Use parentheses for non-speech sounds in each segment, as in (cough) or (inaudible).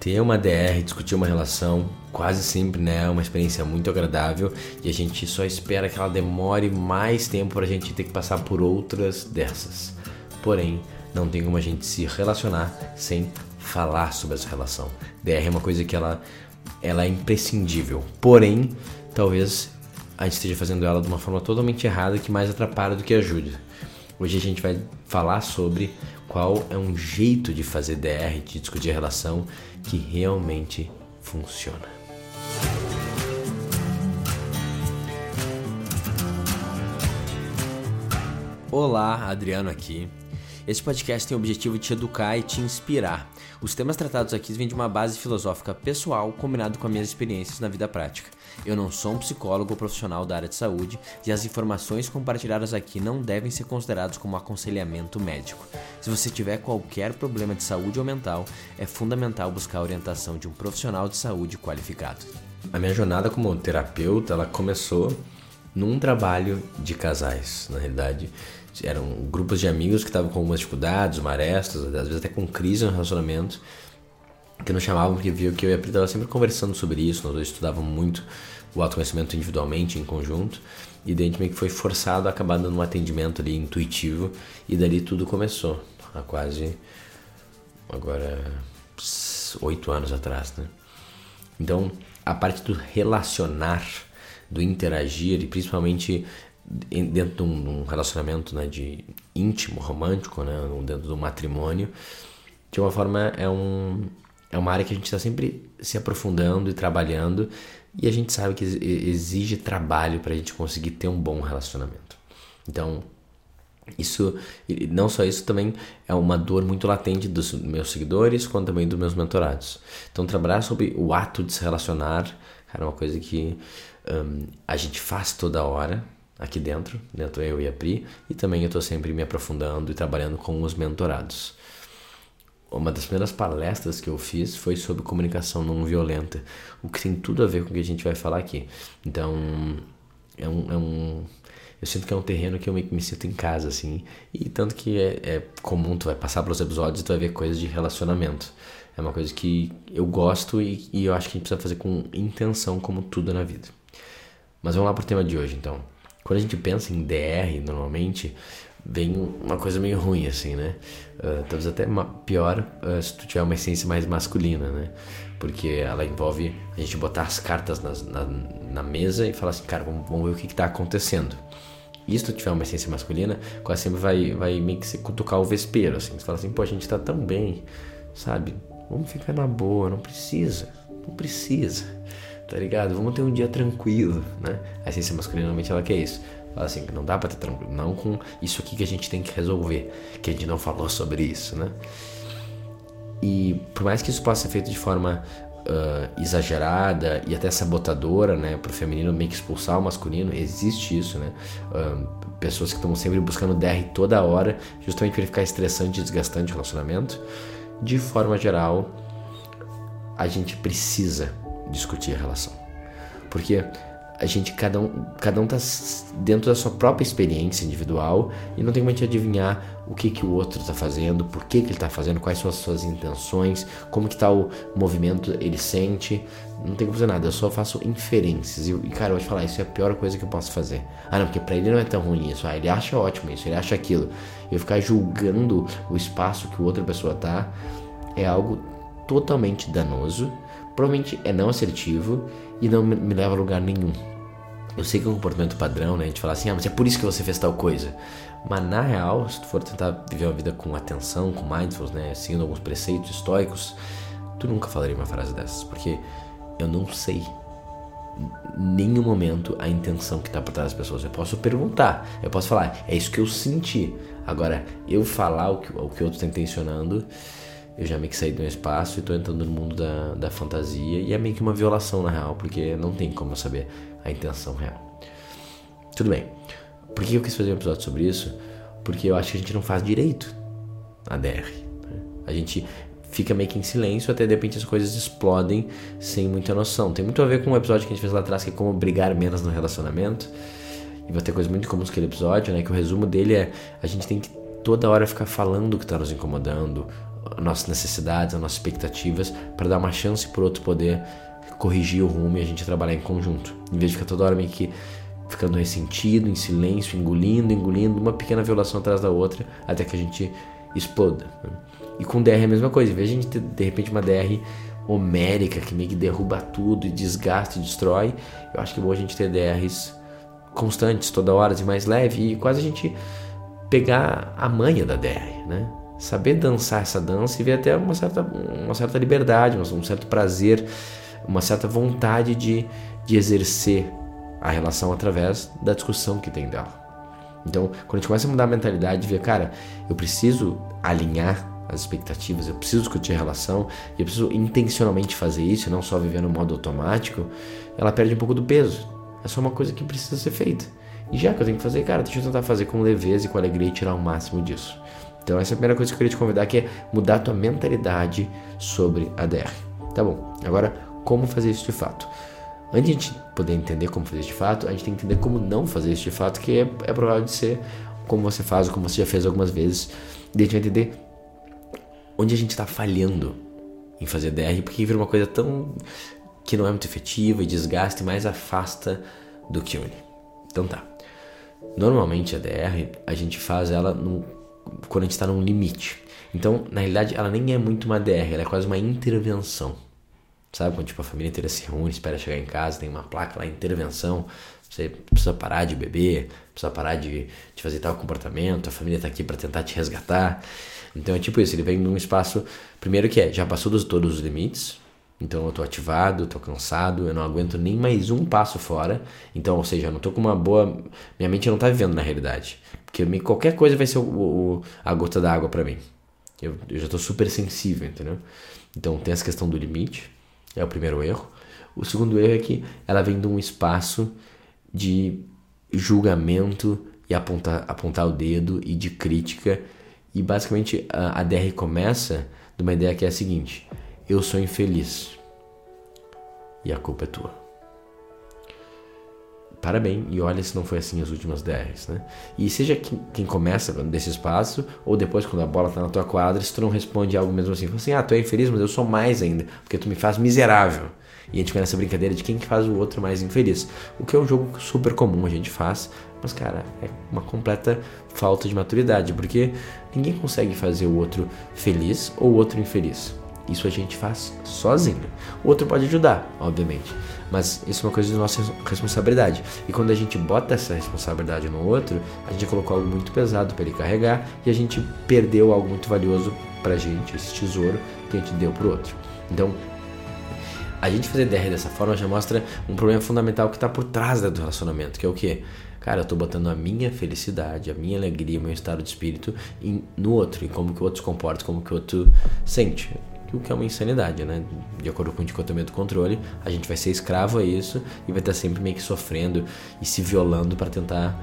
ter uma DR, discutir uma relação, quase sempre né, é uma experiência muito agradável e a gente só espera que ela demore mais tempo para a gente ter que passar por outras dessas. Porém, não tem como a gente se relacionar sem falar sobre essa relação. DR é uma coisa que ela, ela é imprescindível. Porém, talvez a gente esteja fazendo ela de uma forma totalmente errada que mais atrapalha do que ajuda. Hoje a gente vai falar sobre qual é um jeito de fazer DR, de discutir relação que realmente funciona. Olá, Adriano aqui. Este podcast tem o objetivo de te educar e te inspirar. Os temas tratados aqui vêm de uma base filosófica pessoal combinado com as minhas experiências na vida prática. Eu não sou um psicólogo ou profissional da área de saúde e as informações compartilhadas aqui não devem ser consideradas como aconselhamento médico. Se você tiver qualquer problema de saúde ou mental, é fundamental buscar a orientação de um profissional de saúde qualificado. A minha jornada como terapeuta, ela começou num trabalho de casais, na realidade eram grupos de amigos que estavam com algumas dificuldades, uma arestas, às vezes até com crise no relacionamento, que nos chamavam porque viu que eu e a Pri estavam sempre conversando sobre isso, nós dois estudávamos muito o autoconhecimento individualmente, em conjunto, e daí a gente meio que foi forçado a acabar dando um atendimento ali intuitivo, e dali tudo começou, há quase, agora, oito anos atrás, né? Então, a parte do relacionar, do interagir, e principalmente dentro de um, relacionamento né, de íntimo, romântico, né, dentro do matrimônio, de uma forma é, um, é uma área que a gente está sempre se aprofundando e trabalhando e a gente sabe que exige trabalho para a gente conseguir ter um bom relacionamento. Então, isso, não só isso, também é uma dor muito latente dos meus seguidores, quanto também dos meus mentorados. Então, trabalhar sobre o ato de se relacionar, cara, é uma coisa que um, a gente faz toda hora, aqui dentro, dentro eu e a Pri, e também eu estou sempre me aprofundando e trabalhando com os mentorados. Uma das primeiras palestras que eu fiz foi sobre comunicação não violenta, o que tem tudo a ver com o que a gente vai falar aqui. Então, é um, é um eu sinto que é um terreno que eu me, me sinto em casa, assim, e tanto que é, é comum, tu vai passar pelos episódios e tu vai ver coisas de relacionamento. É uma coisa que eu gosto e, e eu acho que a gente precisa fazer com intenção, como tudo na vida. Mas vamos lá pro tema de hoje, então. Quando a gente pensa em DR, normalmente, vem uma coisa meio ruim, assim, né? Uh, talvez até pior uh, se tu tiver uma essência mais masculina, né? Porque ela envolve a gente botar as cartas nas, na, na mesa e falar assim, cara, vamos, vamos ver o que está acontecendo. E se tu tiver uma essência masculina, quase sempre vai, vai meio que se cutucar o vespeiro, assim. Você fala assim, pô, a gente tá tão bem, sabe? Vamos ficar na boa, não precisa, não precisa tá ligado? Vamos ter um dia tranquilo, né? A essência masculina normalmente ela quer isso. Fala assim, não dá pra ter tranquilo, não com isso aqui que a gente tem que resolver, que a gente não falou sobre isso, né? E por mais que isso possa ser feito de forma uh, exagerada e até sabotadora, né, pro feminino meio que expulsar o masculino, existe isso, né? Uh, pessoas que estão sempre buscando DR toda hora, justamente para ficar estressante e desgastante o relacionamento. De forma geral, a gente precisa discutir a relação. Porque a gente, cada um, cada um tá dentro da sua própria experiência individual e não tem como a gente adivinhar o que, que o outro está fazendo, por que, que ele está fazendo, quais são as suas intenções, como que tá o movimento, ele sente. Não tem como fazer nada, eu só faço inferências. E, cara, eu vou te falar, isso é a pior coisa que eu posso fazer. Ah, não, porque para ele não é tão ruim isso. Ah, ele acha ótimo isso, ele acha aquilo. Eu ficar julgando o espaço que outra pessoa tá é algo totalmente danoso provavelmente é não assertivo e não me leva a lugar nenhum. Eu sei que é um comportamento padrão, né? A gente fala assim, ah, mas é por isso que você fez tal coisa. Mas na real, se tu for tentar viver uma vida com atenção, com mindfulness, né? Seguindo alguns preceitos estoicos, tu nunca falaria uma frase dessas, porque eu não sei nenhum momento a intenção que está por trás das pessoas. Eu posso perguntar, eu posso falar, é isso que eu senti. Agora, eu falar o que o que outro está intencionando, eu já meio que saí do espaço e tô entrando no mundo da, da fantasia e é meio que uma violação na real, porque não tem como eu saber a intenção real. Tudo bem. Por que eu quis fazer um episódio sobre isso? Porque eu acho que a gente não faz direito a DR. Né? A gente fica meio que em silêncio até de repente as coisas explodem sem muita noção. Tem muito a ver com um episódio que a gente fez lá atrás que é como brigar menos no relacionamento. E vai ter coisas muito comuns aquele episódio, né? Que o resumo dele é a gente tem que toda hora ficar falando o que está nos incomodando, nossas necessidades, as nossas expectativas, para dar uma chance para o outro poder corrigir o rumo e a gente trabalhar em conjunto. Em vez de ficar toda hora meio que ficando ressentido, em silêncio, engolindo, engolindo, uma pequena violação atrás da outra, até que a gente exploda. Né? E com DR é a mesma coisa. Em vez de a gente ter, de repente, uma DR homérica que meio que derruba tudo e desgasta e destrói, eu acho que é bom a gente ter DRs constantes, toda hora, e mais leve, e quase a gente pegar a manha da DR, né? Saber dançar essa dança e ver até uma certa, uma certa liberdade, um certo prazer, uma certa vontade de, de exercer a relação através da discussão que tem dela. Então, quando a gente começa a mudar a mentalidade, ver, cara, eu preciso alinhar as expectativas, eu preciso discutir a relação, eu preciso intencionalmente fazer isso, não só viver no modo automático, ela perde um pouco do peso. É só uma coisa que precisa ser feita. E já que eu tenho que fazer, cara, deixa eu tentar fazer com leveza e com alegria e tirar o máximo disso. Então essa é a primeira coisa que eu queria te convidar, que é mudar a tua mentalidade sobre a DR. Tá bom, agora como fazer isso de fato? Antes de a gente poder entender como fazer isso de fato, a gente tem que entender como não fazer isso de fato, que é, é provável de ser como você faz ou como você já fez algumas vezes. E a gente vai entender onde a gente está falhando em fazer DR, porque vira uma coisa tão que não é muito efetiva e desgasta e mais afasta do que une. Então tá. Normalmente a DR a gente faz ela no, quando a gente está num limite. Então, na realidade, ela nem é muito uma DR, ela é quase uma intervenção. Sabe quando tipo, a família inteira se reúne, espera chegar em casa, tem uma placa lá, intervenção, você precisa parar de beber, precisa parar de, de fazer tal comportamento, a família está aqui para tentar te resgatar. Então é tipo isso, ele vem num espaço, primeiro que é, já passou dos, todos os limites, então eu tô ativado, tô cansado, eu não aguento nem mais um passo fora. Então, ou seja, eu não tô com uma boa. Minha mente não tá vivendo na realidade. Porque qualquer coisa vai ser o, o a gota d'água para mim. Eu, eu já tô super sensível, entendeu? Então tem essa questão do limite, é o primeiro erro. O segundo erro é que ela vem de um espaço de julgamento e apontar, apontar o dedo e de crítica. E basicamente a, a DR começa de uma ideia que é a seguinte: eu sou infeliz e a culpa é tua. Parabéns, e olha se não foi assim as últimas 10, né? E seja quem, quem começa desse espaço, ou depois quando a bola tá na tua quadra, se tu não responde algo mesmo assim, assim, ah, tu é infeliz, mas eu sou mais ainda, porque tu me faz miserável. E a gente fica nessa brincadeira de quem que faz o outro mais infeliz. O que é um jogo super comum, a gente faz, mas cara, é uma completa falta de maturidade, porque ninguém consegue fazer o outro feliz ou o outro infeliz. Isso a gente faz sozinho. O outro pode ajudar, obviamente, mas isso é uma coisa de nossa responsabilidade. E quando a gente bota essa responsabilidade no outro, a gente colocou algo muito pesado para ele carregar e a gente perdeu algo muito valioso pra gente, esse tesouro que a gente deu pro outro. Então, a gente fazer DR dessa forma já mostra um problema fundamental que está por trás do relacionamento, que é o que? Cara, eu tô botando a minha felicidade, a minha alegria, o meu estado de espírito no outro, e como que o outro se comporta, como que o outro sente o que é uma insanidade, né? De acordo com o dicotomia do controle, a gente vai ser escravo a isso e vai estar sempre meio que sofrendo e se violando para tentar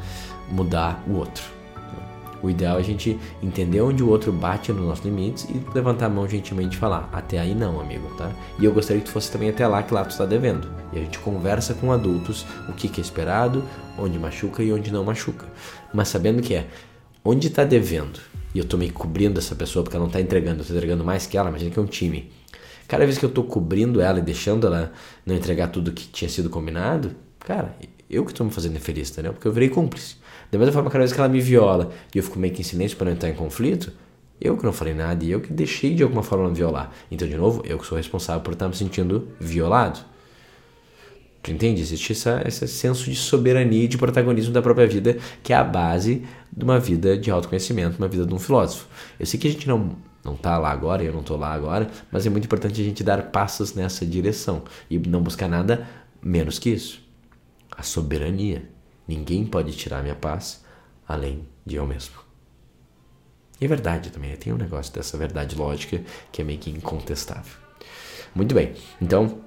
mudar o outro. O ideal é a gente entender onde o outro bate nos nossos limites e levantar a mão gentilmente e falar: até aí não, amigo, tá? E eu gostaria que tu fosse também até lá, que lá tu está devendo. E a gente conversa com adultos o que, que é esperado, onde machuca e onde não machuca. Mas sabendo que é onde está devendo e eu tô me cobrindo essa pessoa porque ela não tá entregando, eu tô entregando mais que ela, imagina que é um time. Cada vez que eu tô cobrindo ela e deixando ela não entregar tudo que tinha sido combinado, cara, eu que tô me fazendo infeliz, entendeu? Porque eu virei cúmplice. Da mesma forma, cada vez que ela me viola e eu fico meio que em silêncio para não entrar em conflito, eu que não falei nada e eu que deixei de alguma forma me violar. Então, de novo, eu que sou responsável por estar me sentindo violado. Entende? Existe essa, esse senso de soberania e de protagonismo da própria vida, que é a base de uma vida de autoconhecimento, uma vida de um filósofo. Eu sei que a gente não não está lá agora, eu não estou lá agora, mas é muito importante a gente dar passos nessa direção e não buscar nada menos que isso. A soberania. Ninguém pode tirar minha paz além de eu mesmo. E é verdade também, tem um negócio dessa verdade lógica que é meio que incontestável. Muito bem, então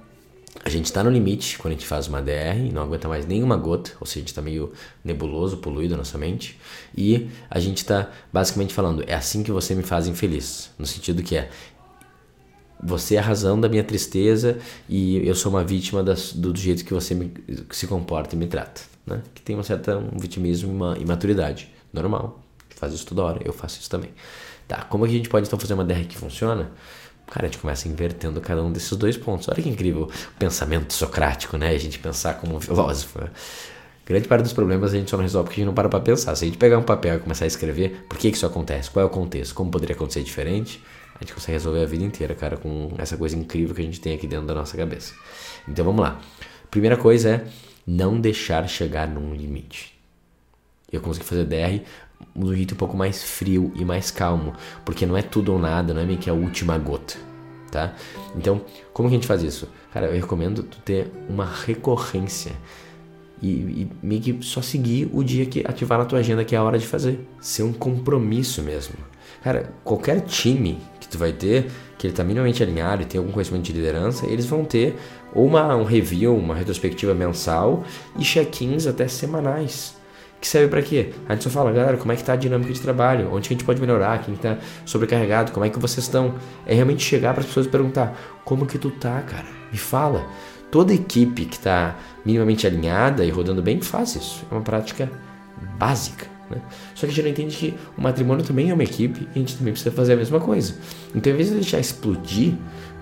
a gente está no limite quando a gente faz uma DR, não aguenta mais nenhuma gota, ou seja, a gente está meio nebuloso, poluído a nossa mente, e a gente está basicamente falando, é assim que você me faz infeliz, no sentido que é, você é a razão da minha tristeza e eu sou uma vítima das, do, jeito que você me, se comporta e me trata, né? Que tem uma certa um vitimismo e uma imaturidade, normal, faz isso toda hora, eu faço isso também. Tá, como é que a gente pode então fazer uma DR que funciona? Cara, a gente começa invertendo cada um desses dois pontos. Olha que incrível o pensamento socrático, né? A gente pensar como um filósofo. Grande parte dos problemas a gente só não resolve porque a gente não para para pensar. Se a gente pegar um papel e começar a escrever, por que, que isso acontece? Qual é o contexto? Como poderia acontecer diferente? A gente consegue resolver a vida inteira, cara, com essa coisa incrível que a gente tem aqui dentro da nossa cabeça. Então vamos lá. Primeira coisa é não deixar chegar num limite. Eu consegui fazer DR um jeito um pouco mais frio e mais calmo, porque não é tudo ou nada, não é meio que a última gota, tá? Então, como que a gente faz isso? Cara, eu recomendo tu ter uma recorrência e, e meio que só seguir o dia que ativar na tua agenda que é a hora de fazer. Ser um compromisso mesmo. Cara, qualquer time que tu vai ter, que ele tá minimamente alinhado e tem algum conhecimento de liderança, eles vão ter ou uma, um review, uma retrospectiva mensal e check-ins até semanais. Que serve para quê? A gente só fala, galera, como é que tá a dinâmica de trabalho? Onde que a gente pode melhorar? Quem tá sobrecarregado? Como é que vocês estão? É realmente chegar para as pessoas e perguntar: como que tu tá, cara? Me fala. Toda equipe que está minimamente alinhada e rodando bem faz isso. É uma prática básica. Né? Só que a gente não entende que o matrimônio também é uma equipe e a gente também precisa fazer a mesma coisa. Então, em vez de deixar explodir,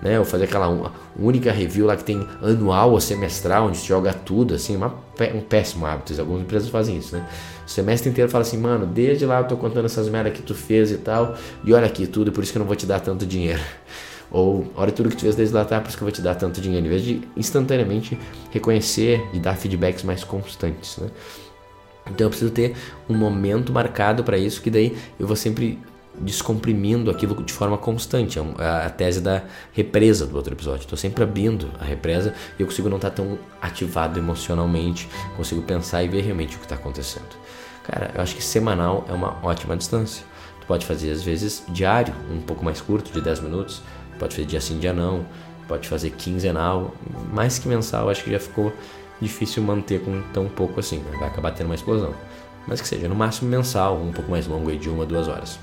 né, ou fazer aquela única review lá que tem anual ou semestral, onde se joga tudo, assim, uma, um péssimo hábito. Algumas empresas fazem isso, né? O semestre inteiro fala assim, mano, desde lá eu tô contando essas merdas que tu fez e tal, e olha aqui tudo, por isso que eu não vou te dar tanto dinheiro. (laughs) Ou olha tudo que tu fez desde lá, tá? Por isso que eu vou te dar tanto dinheiro. Em vez de instantaneamente reconhecer e dar feedbacks mais constantes, né? Então eu preciso ter um momento marcado para isso, que daí eu vou sempre descomprimindo aquilo de forma constante. É a tese da represa do outro episódio. Estou sempre abrindo a represa e eu consigo não estar tá tão ativado emocionalmente, consigo pensar e ver realmente o que está acontecendo. Cara, eu acho que semanal é uma ótima distância. Tu pode fazer às vezes diário, um pouco mais curto, de 10 minutos, pode fazer dia sim, dia não, pode fazer quinzenal, mais que mensal, acho que já ficou difícil manter com tão pouco assim, né? vai acabar tendo uma explosão. Mas que seja no máximo mensal, um pouco mais longo aí de uma, duas horas.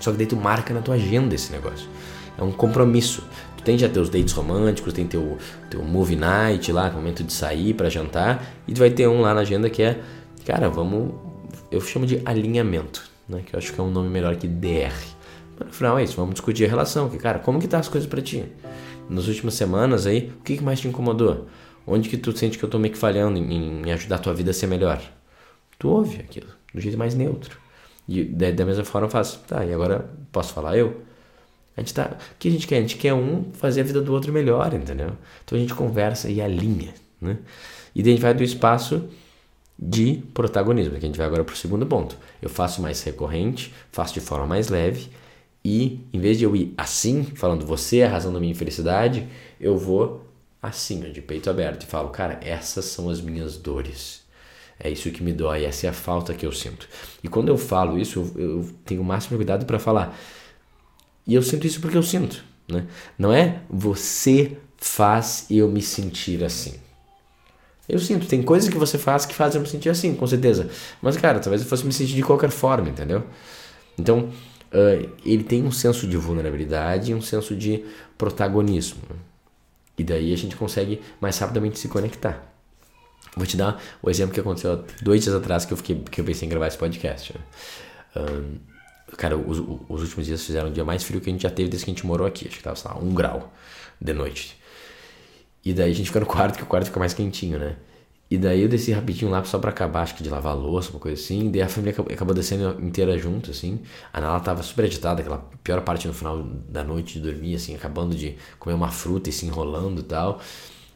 Só que daí tu marca na tua agenda esse negócio. É um compromisso. Tu tem já teus dates românticos, tem teu, teu movie night lá, momento de sair para jantar, e tu vai ter um lá na agenda que é, cara, vamos, eu chamo de alinhamento, né? Que eu acho que é um nome melhor que DR. Mas no final é isso, vamos discutir a relação, que cara, como que tá as coisas para ti? Nas últimas semanas aí, o que, que mais te incomodou? Onde que tu sente que eu tô meio que falhando em, em ajudar a tua vida a ser melhor? Tu ouve aquilo, do jeito mais neutro. E da, da mesma forma eu faço, tá, e agora posso falar eu? A gente tá, o que a gente quer? A gente quer um fazer a vida do outro melhor, entendeu? Então a gente conversa e alinha, né? E daí a gente vai do espaço de protagonismo, que a gente vai agora para o segundo ponto. Eu faço mais recorrente, faço de forma mais leve e em vez de eu ir assim, falando você é a razão da minha infelicidade, eu vou assim, de peito aberto, e falo, cara, essas são as minhas dores. É isso que me dói, essa é a falta que eu sinto. E quando eu falo isso, eu, eu tenho o máximo cuidado para falar. E eu sinto isso porque eu sinto. Né? Não é você faz eu me sentir assim. Eu sinto, tem coisas que você faz que fazem eu me sentir assim, com certeza. Mas, cara, talvez eu fosse me sentir de qualquer forma, entendeu? Então, uh, ele tem um senso de vulnerabilidade e um senso de protagonismo. E daí a gente consegue mais rapidamente se conectar. Vou te dar o exemplo que aconteceu dois dias atrás que eu, fiquei, que eu pensei em gravar esse podcast. Né? Um, cara, os, os, últimos dias fizeram o dia mais frio que a gente já teve desde que a gente morou aqui. Acho que tava, sei lá, um grau de noite. E daí a gente fica no quarto, que o quarto fica mais quentinho, né? E daí eu desci rapidinho lá só pra acabar, acho que de lavar louça, uma coisa assim. E daí a família acabou descendo inteira junto, assim. A Nala tava super agitada, aquela pior parte no final da noite de dormir, assim, acabando de comer uma fruta e se enrolando e tal.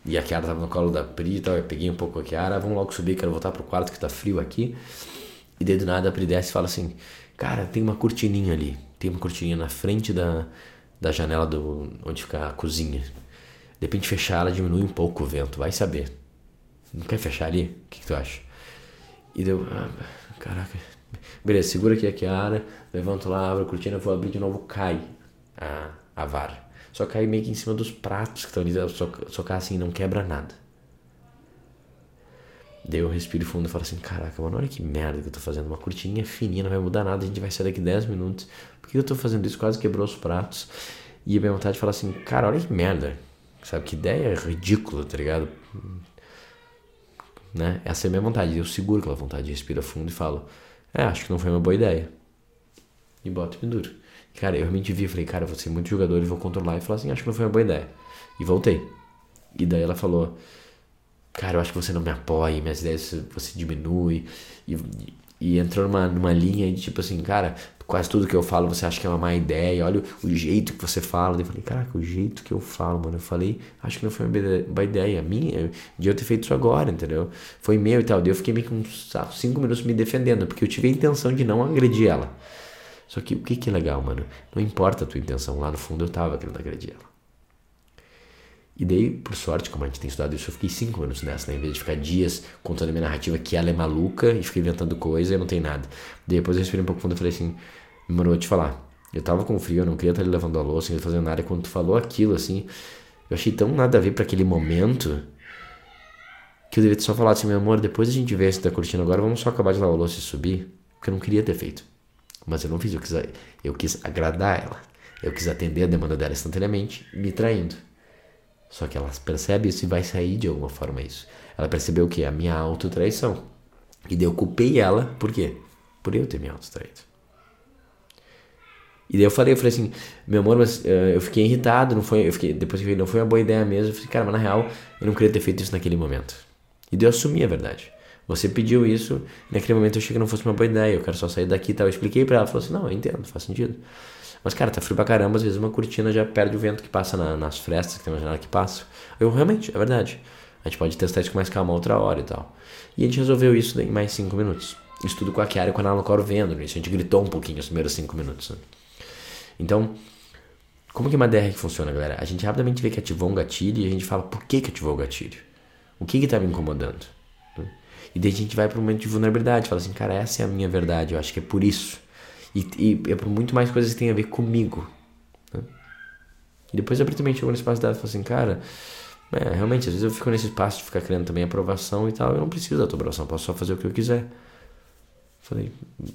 E a Kiara tava no colo da Pri e tal. Eu peguei um pouco a Kiara, vamos logo subir, quero voltar pro quarto que tá frio aqui. E daí do nada a Pri desce e fala assim: Cara, tem uma cortininha ali. Tem uma cortininha na frente da, da janela do onde fica a cozinha. De repente fechar ela diminui um pouco o vento, vai saber. Não quer fechar ali? O que, que tu acha? E deu. Ah, caraca. Beleza, segura aqui a Kiara, levanto lá, abro a cortina, vou abrir de novo, cai a, a vara. Só cai meio que em cima dos pratos que estão ali, só, só cai assim, não quebra nada. Daí eu respiro fundo e falo assim: Caraca, mano, olha que merda que eu tô fazendo. Uma cortininha fininha, não vai mudar nada, a gente vai sair daqui 10 minutos. Por que eu tô fazendo isso? Quase quebrou os pratos. E a minha vontade de falar assim: Cara, olha que merda. Sabe que ideia ridícula, tá ligado? né? Essa é a minha vontade. Eu seguro aquela vontade, respiro fundo e falo: É, acho que não foi uma boa ideia. E boto e penduro. Cara, eu realmente vi, falei, cara, vou ser muito jogador e vou controlar. E falou assim, acho que não foi uma boa ideia. E voltei. E daí ela falou, cara, eu acho que você não me apoia, minhas ideias você diminui. E, e entrou numa, numa linha de tipo assim, cara, quase tudo que eu falo você acha que é uma má ideia, olha o, o jeito que você fala. Eu falei, caraca, o jeito que eu falo, mano. Eu falei, acho que não foi uma boa ideia minha de eu ter feito isso agora, entendeu? Foi meu e tal. Daí eu fiquei meio que uns cinco minutos me defendendo, porque eu tive a intenção de não agredir ela. Só que o que, que é legal, mano? Não importa a tua intenção, lá no fundo eu tava querendo agredir ela. E daí, por sorte, como a gente tem estudado isso, eu fiquei cinco minutos nessa, né? Em vez de ficar dias contando a minha narrativa que ela é maluca e fica inventando coisa e não tem nada. Depois eu respirei um pouco fundo e falei assim, mano, vou te falar. Eu tava com frio, eu não queria estar ali lavando a louça, não fazendo nada. E quando tu falou aquilo, assim, eu achei tão nada a ver para aquele momento que eu devia ter só falado assim, meu amor, depois a gente vê se tá curtindo agora, vamos só acabar de lavar a louça e subir. Porque eu não queria ter feito. Mas eu não fiz, eu quis, eu quis agradar ela. Eu quis atender a demanda dela instantaneamente, me traindo. Só que ela percebe isso e vai sair de alguma forma isso. Ela percebeu o que? A minha autotraição. E daí eu culpei ela, por quê? Por eu ter me autotraído. E daí eu falei, eu falei assim, meu amor, mas uh, eu fiquei irritado, não foi, eu fiquei, depois que não foi uma boa ideia mesmo. Eu falei, cara, mas na real, eu não queria ter feito isso naquele momento. E daí eu assumi a verdade. Você pediu isso, naquele momento eu achei que não fosse uma boa ideia, eu quero só sair daqui e tal. Eu expliquei pra ela, falou assim, não, eu entendo, faz sentido. Mas, cara, tá frio pra caramba, às vezes uma cortina já perde o vento que passa na, nas frestas, que tem uma janela que passa. Eu, realmente, é verdade. A gente pode testar isso com mais calma outra hora e tal. E a gente resolveu isso em mais cinco minutos. Isso tudo com a Kiara e com a Nala Coro vendo nisso. A gente gritou um pouquinho os primeiros cinco minutos. Né? Então, como que é uma DR que funciona, galera? A gente rapidamente vê que ativou um gatilho e a gente fala por que, que ativou o gatilho. O que que tá me incomodando? Né? E daí a gente vai para um momento de vulnerabilidade. Fala assim, cara, essa é a minha verdade. Eu acho que é por isso. E, e é por muito mais coisas que tem a ver comigo. Né? E depois eu também nesse espaço dela e falou assim, cara, é, realmente, às vezes eu fico nesse espaço de ficar criando também aprovação e tal, eu não preciso da tua aprovação, posso só fazer o que eu quiser. Falei,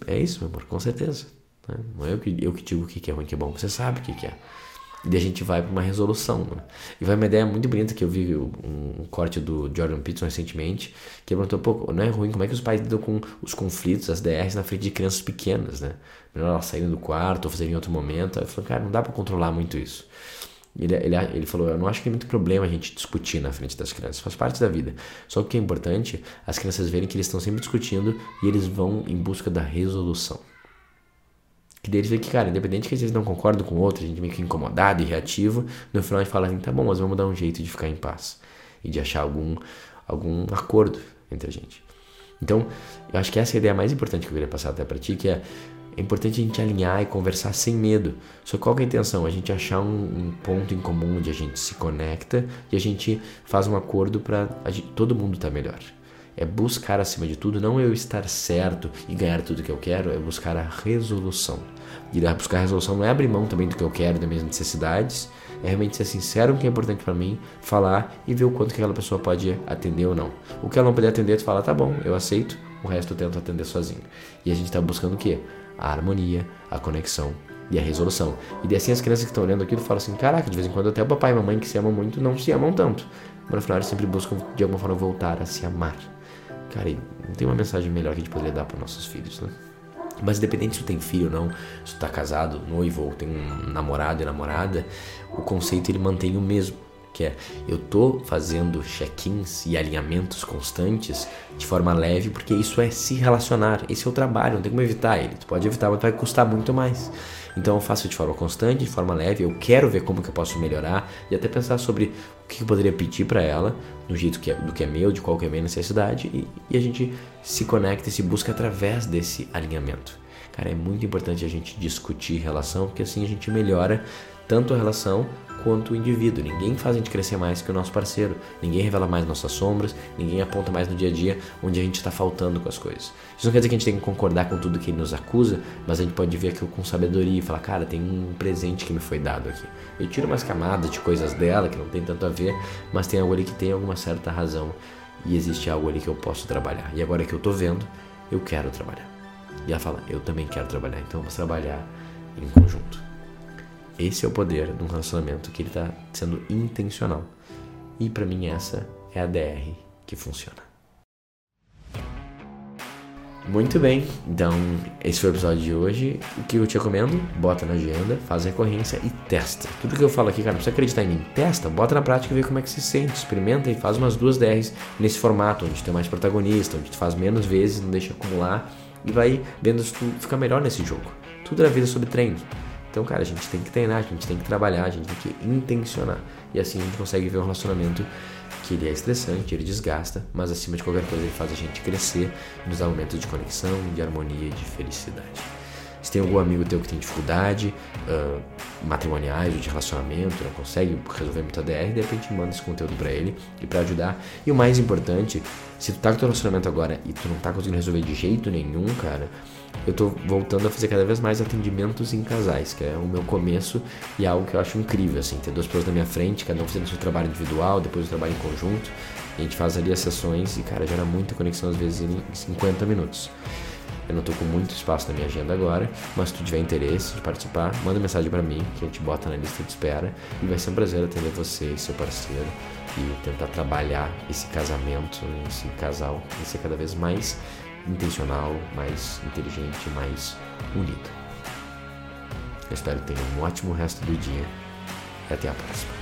é isso, meu amor, com certeza. Né? Não é eu que, eu que digo o que é ruim, que é bom, você sabe o que é. E a gente vai para uma resolução. Né? E vai uma ideia muito bonita que eu vi um, corte do Jordan Peterson recentemente, que perguntou, pô, não é ruim, como é que os pais lidam com os conflitos, as DRs na frente de crianças pequenas, né? Melhor elas saírem do quarto ou fazerem em outro momento. Aí eu falei, cara, não dá para controlar muito isso. Ele, ele, ele falou, eu não acho que é muito problema a gente discutir na frente das crianças, faz parte da vida. Só que o que é importante, as crianças verem que eles estão sempre discutindo e eles vão em busca da resolução. Que deles vê que, cara, independente que às vezes não concordam com outro, a gente meio que incomodado e reativo, no final a gente fala assim, tá bom, mas vamos dar um jeito de ficar em paz e de achar algum, algum acordo entre a gente. Então, eu acho que essa é a ideia mais importante que eu queria passar até para ti, que é é importante a gente alinhar e conversar sem medo. Só qual é a intenção? A gente achar um, um, ponto em comum onde a gente se conecta e a gente faz um acordo para todo mundo estar tá melhor é buscar acima de tudo, não eu estar certo e ganhar tudo que eu quero, é buscar a resolução. E buscar a resolução não é abrir mão também do que eu quero, das minhas necessidades, é realmente ser sincero com o que é importante para mim, falar e ver o quanto que aquela pessoa pode atender ou não. O que ela não puder atender, tu fala, tá bom, eu aceito, o resto eu tento atender sozinho. E a gente está buscando o quê? A harmonia, a conexão e a resolução. E daí assim as crianças que estão olhando aquilo falam assim, caraca, de vez em quando até o papai e a mamãe que se amam muito não se amam tanto. Mas no final eles sempre buscam de alguma forma voltar a se amar. Cara, não tem uma mensagem melhor que a gente poderia dar para nossos filhos, né? Mas independente se tu tem filho ou não, se tu tá casado, noivo ou tem um namorado e namorada, o conceito ele mantém o mesmo, que é eu tô fazendo check-ins e alinhamentos constantes de forma leve, porque isso é se relacionar, esse é o trabalho, não tem como evitar ele. Tu pode evitar, mas vai custar muito mais. Então eu faço de forma constante, de forma leve, eu quero ver como que eu posso melhorar e até pensar sobre o que eu poderia pedir para ela, do jeito que é, do que é meu, de qual que é a minha necessidade e, e a gente se conecta e se busca através desse alinhamento. Cara, é muito importante a gente discutir relação, porque assim a gente melhora tanto a relação quanto indivíduo. Ninguém faz a gente crescer mais que o nosso parceiro. Ninguém revela mais nossas sombras, ninguém aponta mais no dia a dia onde a gente está faltando com as coisas. Isso não quer dizer que a gente tem que concordar com tudo que ele nos acusa, mas a gente pode ver aquilo com sabedoria e falar, cara, tem um presente que me foi dado aqui. Eu tiro umas camadas de coisas dela que não tem tanto a ver, mas tem algo ali que tem alguma certa razão e existe algo ali que eu posso trabalhar. E agora que eu tô vendo, eu quero trabalhar. E ela fala, eu também quero trabalhar, então vamos trabalhar em conjunto. Esse é o poder de um relacionamento que ele está sendo intencional. E para mim essa é a DR que funciona. Muito bem, então esse foi o episódio de hoje. O que eu te recomendo? Bota na agenda, faz recorrência e testa. Tudo que eu falo aqui, cara, não precisa acreditar em mim. Testa, bota na prática e vê como é que se sente. Experimenta e faz umas duas DRs nesse formato, onde tem mais protagonista, onde tu faz menos vezes, não deixa acumular e vai vendo se tu fica melhor nesse jogo. Tudo na vida é sobre treino. Então, cara, a gente tem que treinar, a gente tem que trabalhar, a gente tem que intencionar. E assim a gente consegue ver um relacionamento que ele é estressante, ele desgasta, mas acima de qualquer coisa ele faz a gente crescer, nos dá momentos de conexão, de harmonia e de felicidade. Se tem algum amigo teu que tem dificuldade uh, matrimoniais ou de relacionamento, não consegue resolver muita DR, de repente manda esse conteúdo para ele e para ajudar. E o mais importante, se tu tá com teu relacionamento agora e tu não tá conseguindo resolver de jeito nenhum, cara, eu tô voltando a fazer cada vez mais atendimentos em casais, que é o meu começo e algo que eu acho incrível, assim, ter duas pessoas na minha frente, cada um fazendo seu trabalho individual, depois o trabalho em conjunto, a gente faz ali as sessões e, cara, gera muita conexão, às vezes em 50 minutos. Eu não tô com muito espaço na minha agenda agora, mas se tu tiver interesse de participar, manda mensagem para mim, que a gente bota na lista de espera, e vai ser um prazer atender você e seu parceiro e tentar trabalhar esse casamento, esse casal, e ser cada vez mais intencional, mais inteligente, mais unido. Eu espero que tenha um ótimo resto do dia e até a próxima.